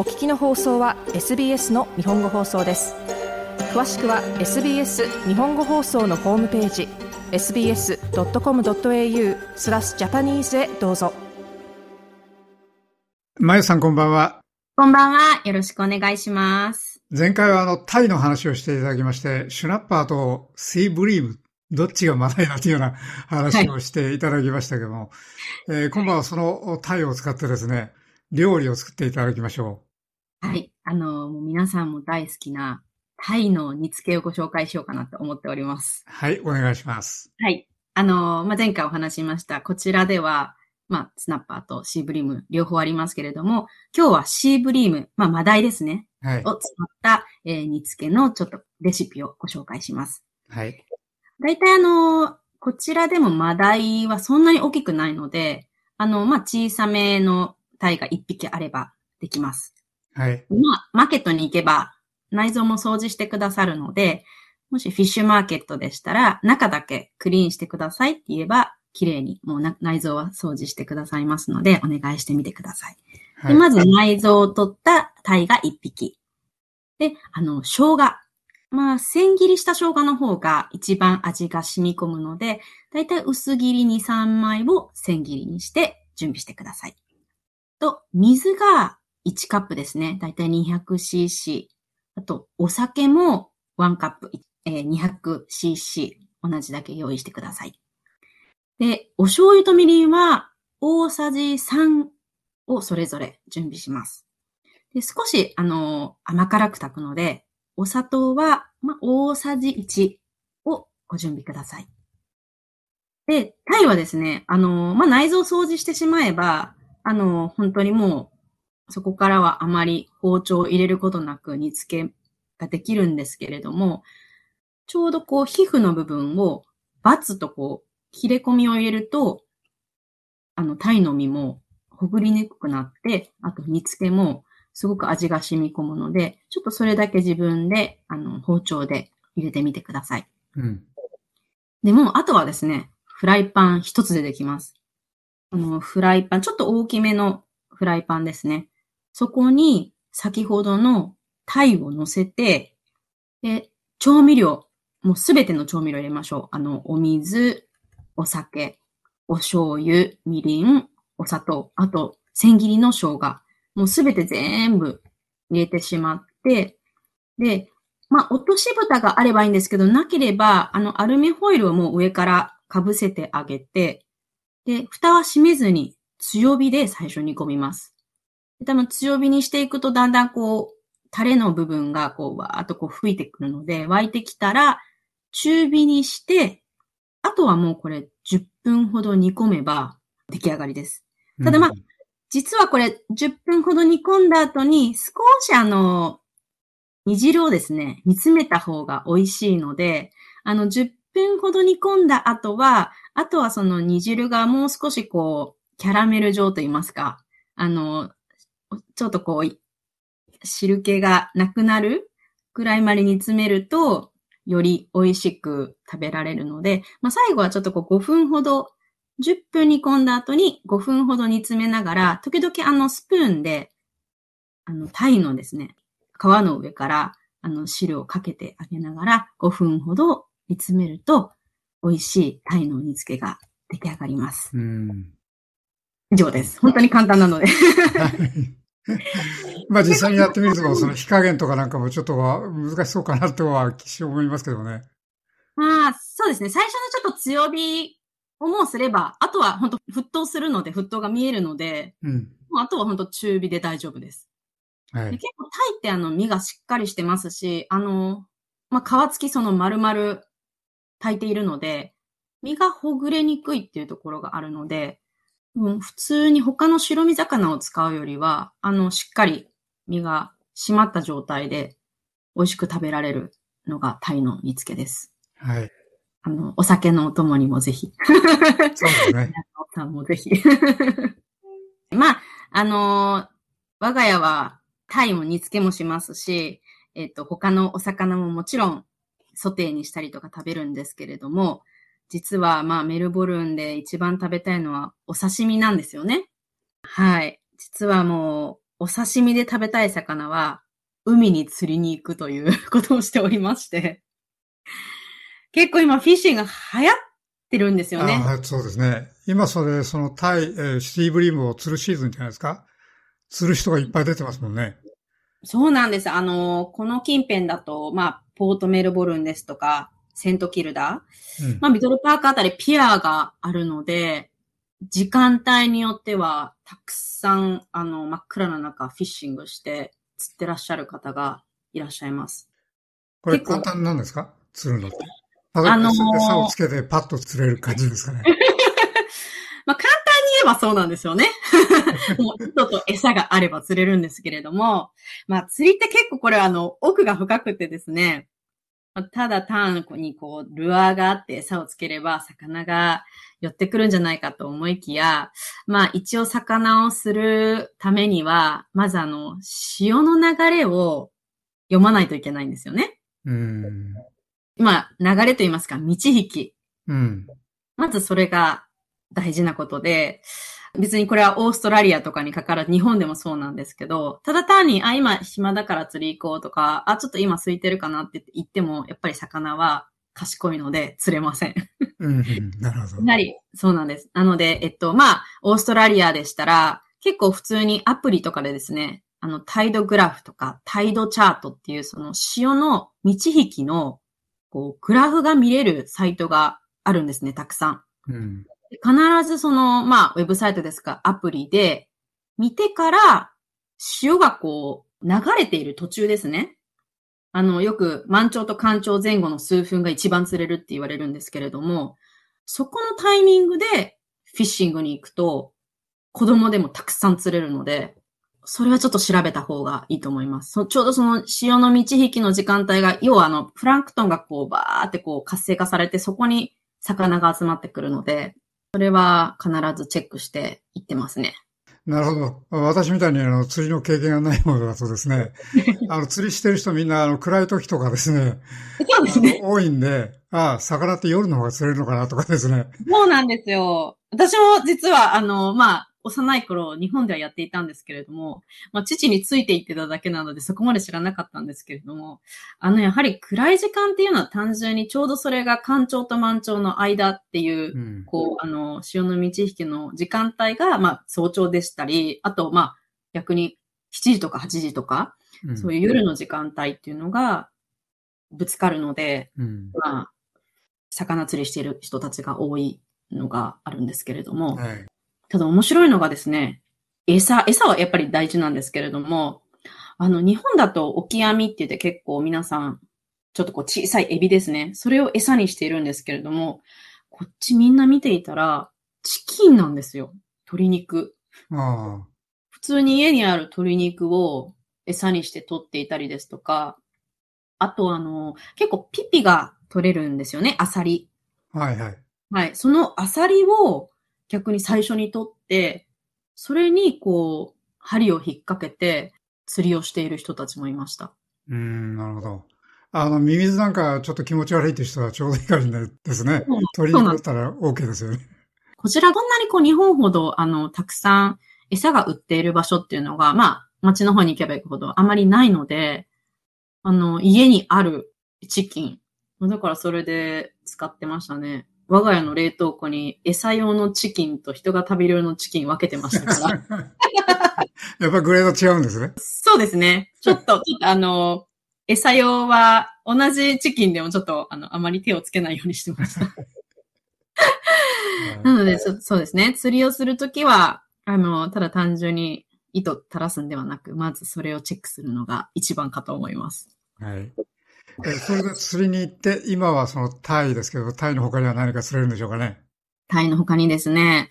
お聞きの放送は SBS の日本語放送です。詳しくは SBS 日本語放送のホームページ sbs.com.au スラスジャパニーズへどうぞ。まゆさんこんばんは。こんばんは。よろしくお願いします。前回はあのタイの話をしていただきましてシュナッパーとシーブリームどっちがマナイだというような話をしていただきましたけども、はい、えー、今晩はそのタイを使ってですね、料理を作っていただきましょう。はい。あの、もう皆さんも大好きなタイの煮付けをご紹介しようかなと思っております。はい、お願いします。はい。あの、まあ、前回お話しました、こちらでは、まあ、スナッパーとシーブリーム両方ありますけれども、今日はシーブリーム、まあ、マダイですね。はい。を使った、えー、煮付けのちょっとレシピをご紹介します。はい。大体あの、こちらでもマダイはそんなに大きくないので、あの、まあ、小さめのタイが1匹あればできます。はい。まあ、マーケットに行けば内臓も掃除してくださるので、もしフィッシュマーケットでしたら、中だけクリーンしてくださいって言えば、綺麗にもう内臓は掃除してくださいますので、お願いしてみてください。はい、でまず内臓を取ったタイが1匹。で、あの、生姜。まあ、千切りした生姜の方が一番味が染み込むので、だいたい薄切りに3枚を千切りにして準備してください。と、水が1カップですね。だいたい 200cc。あと、お酒も1カップ、えー、200cc。同じだけ用意してください。で、お醤油とみりんは大さじ3をそれぞれ準備します。で少し、あの、甘辛く炊くので、お砂糖は、ま大さじ1をご準備ください。で、タイはですね、あの、ま内臓掃除してしまえば、あの、本当にもう、そこからはあまり包丁を入れることなく煮付けができるんですけれども、ちょうどこう皮膚の部分をバツとこう切れ込みを入れると、あの、タイの身もほぐりにくくなって、あと煮付けもすごく味が染み込むので、ちょっとそれだけ自分で、あの、包丁で入れてみてください。うん。でも、あとはですね、フライパン一つでできます。あの、フライパン、ちょっと大きめのフライパンですね。そこに先ほどのタイを乗せて、で、調味料、もうすべての調味料入れましょう。あの、お水、お酒、お醤油、みりん、お砂糖、あと、千切りの生姜。もうすべて全部入れてしまって、で、まあ、落とし蓋があればいいんですけど、なければ、あの、アルミホイルをもう上から被せてあげて、で、蓋は閉めずに強火で最初煮込みます。多分強火にしていくとだんだんこう、タレの部分がこう、わーっとこう吹いてくるので、沸いてきたら、中火にして、あとはもうこれ10分ほど煮込めば出来上がりです。ただまあ、うん、実はこれ10分ほど煮込んだ後に少しあの、煮汁をですね、煮詰めた方が美味しいので、あの10分ほど煮込んだ後は、あとはその煮汁がもう少しこう、キャラメル状と言いますか、あの、ちょっとこう、汁気がなくなるくらいまで煮詰めると、より美味しく食べられるので、まあ、最後はちょっとこう5分ほど、10分煮込んだ後に5分ほど煮詰めながら、時々あのスプーンで、あの、タイのですね、皮の上からあの汁をかけてあげながら5分ほど煮詰めると、美味しいタイの煮付けが出来上がります。以上です。本当に簡単なので まあ実際にやってみると、その火加減とかなんかもちょっとは難しそうかなとは思いますけどね。まあ、そうですね。最初のちょっと強火をもうすれば、あとは本当沸騰するので、沸騰が見えるので、うん、あとは本当中火で大丈夫です。はい、結構タイってあの身がしっかりしてますし、あの、まあ皮付きその丸々炊いているので、身がほぐれにくいっていうところがあるので、うん、普通に他の白身魚を使うよりは、あの、しっかり身が締まった状態で美味しく食べられるのがタイの煮付けです。はい。あの、お酒のお供にもぜひ。そうですね。さんもぜひ。まあ、あの我が家はタイも煮付けもしますし、えっ、と、他のお魚ももちろんソテーにしたりとか食べるんですけれども、実はまあメルボルンで一番食べたいのはお刺身なんですよね。はい。実はもうお刺身で食べたい魚は、海に釣りに行くということをしておりまして、結構今フィッシングが流行ってるんですよね。そうですね。今それ、そのタイ、えーシティブリームを釣るシーズンじゃないですか釣る人がいっぱい出てますもんね。そうなんです。あの、この近辺だと、まあ、ポートメルボルンですとか、セントキルダうんまあ、ミドルパークあたりピアがあるので、時間帯によっては、たくさん、あの、真っ暗な中、フィッシングして、釣ってらっしゃる方がいらっしゃいます。これ簡単なんですか？釣るのって。あのー餌をつけてパッと釣れる感じですかね？まあ、簡単に言えばそうなんですよね。もう、糸と餌があれば釣れるんですけれども、まあ、釣りって結構これあの、奥が深くてですね、まあただ単にこう、ルアーがあって餌をつければ、魚が寄ってくるんじゃないかと思いきや、まあ、一応魚をするためには、まずあの、潮の流れを読まないといけないんですよね。うん。まあ、流れと言いますか、道引き。うん。まずそれが大事なことで、別にこれはオーストラリアとかにかからず、日本でもそうなんですけど、ただ単に、あ、今暇だから釣り行こうとか、あ、ちょっと今空いてるかなって言っても、やっぱり魚は賢いので釣れません。うん。うんなるほど。やはり、そうなんです。なので、えっと、まあ、オーストラリアでしたら、結構普通にアプリとかでですね、あの、タイドグラフとか、タイドチャートっていう、その潮の道引きの、こう、グラフが見れるサイトがあるんですね、たくさん。うん。必ずその、まあ、ウェブサイトですか、アプリで、見てから、潮がこう、流れている途中ですね。あの、よく満潮と干潮前後の数分が一番釣れるって言われるんですけれども、そこのタイミングでフィッシングに行くと、子供でもたくさん釣れるので、それはちょっと調べた方がいいと思います。ちょうどその潮の満ち引きの時間帯が、要はあの、プランクトンがこう、バーってこう活性化されて、そこに魚が集まってくるので、それは必ずチェックしていってますね。なるほど。私みたいにあの釣りの経験がないものだとですね、あの釣りしてる人みんなあの暗い時とかですね、そうですね。多いんで、ああ、魚って夜の方が釣れるのかなとかですね。そうなんですよ。私も実は、あの、まあ、幼い頃、日本ではやっていたんですけれども、まあ、父についていってただけなので、そこまで知らなかったんですけれども、あの、やはり暗い時間っていうのは単純にちょうどそれが干潮と満潮の間っていう、うん。こう、あの、潮の満ち引きの時間帯が、まあ、早朝でしたり、あと、まあ、逆に7時とか8時とか、うんそういう夜の時間帯っていうのが、ぶつかるので、うん。まあ、魚釣りしている人たちが多いのがあるんですけれども、はい。ただ面白いのがですね、餌、餌はやっぱり大事なんですけれども、あの、日本だとオキアミって言って結構皆さん、ちょっとこう小さいエビですね。それを餌にしているんですけれども、こっちみんな見ていたら、チキンなんですよ。鶏肉。普通に家にある鶏肉を餌にして取っていたりですとか、あとあの、結構ピピが取れるんですよね、アサリ。はいはい。はい。そのアサリを逆に最初に取って、それにこう、針を引っ掛けて釣りをしている人たちもいました。うん、なるほど。あの、ミミズなんかちょっと気持ち悪いって人はちょうどいい感じですね。鳥肉だったら OK ですよね。こちらこんなにこう日本ほどあの、たくさん餌が売っている場所っていうのが、まあ、街の方に行けば行くほどあまりないので、あの、家にあるチキン。だからそれで使ってましたね。我が家の冷凍庫に餌用のチキンと人が食べる用のチキン分けてましたから。やっぱグレード違うんですね。そうですね。ちょっと、ちょっとあの、餌用は同じチキンでもちょっとあの、あまり手をつけないようにしてました。なので、そそうですね。釣りをするときは、あの、ただ単純に糸垂らすんではなく、まずそれをチェックするのが一番かと思います。はい。えそれで釣りに行って、今はそのタイですけど、タイの他には何か釣れるんでしょうかね？タイの他にですね、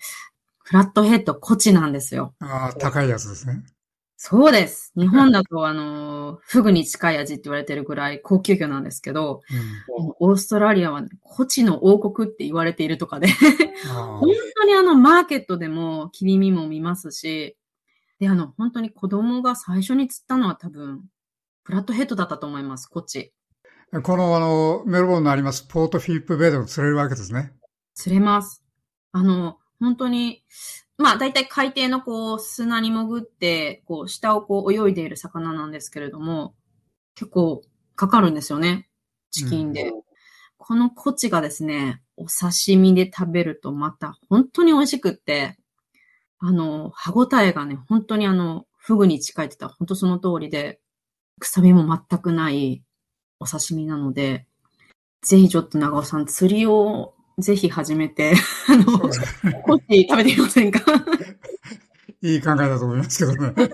フラットヘッドコチなんですよ。ああ、高いやつですね。そうです。日本だと、あの、フグに近い味って言われてるぐらい高級魚なんですけど、オーストラリアは、ね、コチの王国って言われているとかで、本当にあの、マーケットでも切り身も見ますし、で、あの、本当に子供が最初に釣ったのは多分、フラットヘッドだったと思います、コチ。あこのあの、メルボルンのありますポートフィリップベイでも釣れるわけですね。釣れます。あの、本当に、まあ、大体海底のこう、砂に潜って、こう、下をこう、泳いでいる魚なんですけれども、結構かかるんですよね。チキンで。うん、このコチがですね、お刺身で食べるとまた本当に美味しくって、あの、歯ごたえがね、本当にあの、フグに近いって言ったら本当その通りで、臭みも全くないお刺身なので、ぜひちょっと長尾さん、釣りをぜひ始めて、あの、コッチ食べてみませんか？いい考えだと思いますけどね。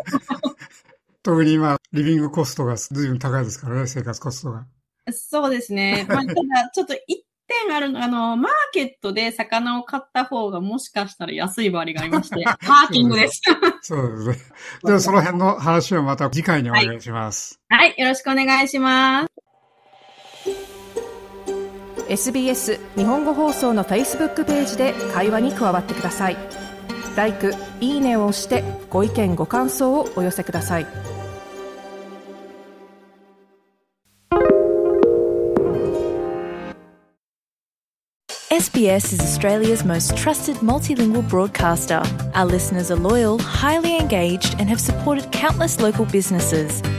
特に今、リビングコストが随分高いですからね、生活コストが。そうですね。まあ、ただ、ちょっと一点あるの、あの、マーケットで魚を買った方がもしかしたら安い場合がありまして、パーキングです。そうですね。では、その辺の話はまた次回にお願いします。はい、はい、よろしくお願いします。SBS 日本語放送の Facebook ページで会話に加わってください。like、いいねを押してご意見ご感想をお寄せください。SBS is Australia's most trusted multilingual broadcaster. Our listeners are loyal, highly engaged, and have supported countless local businesses.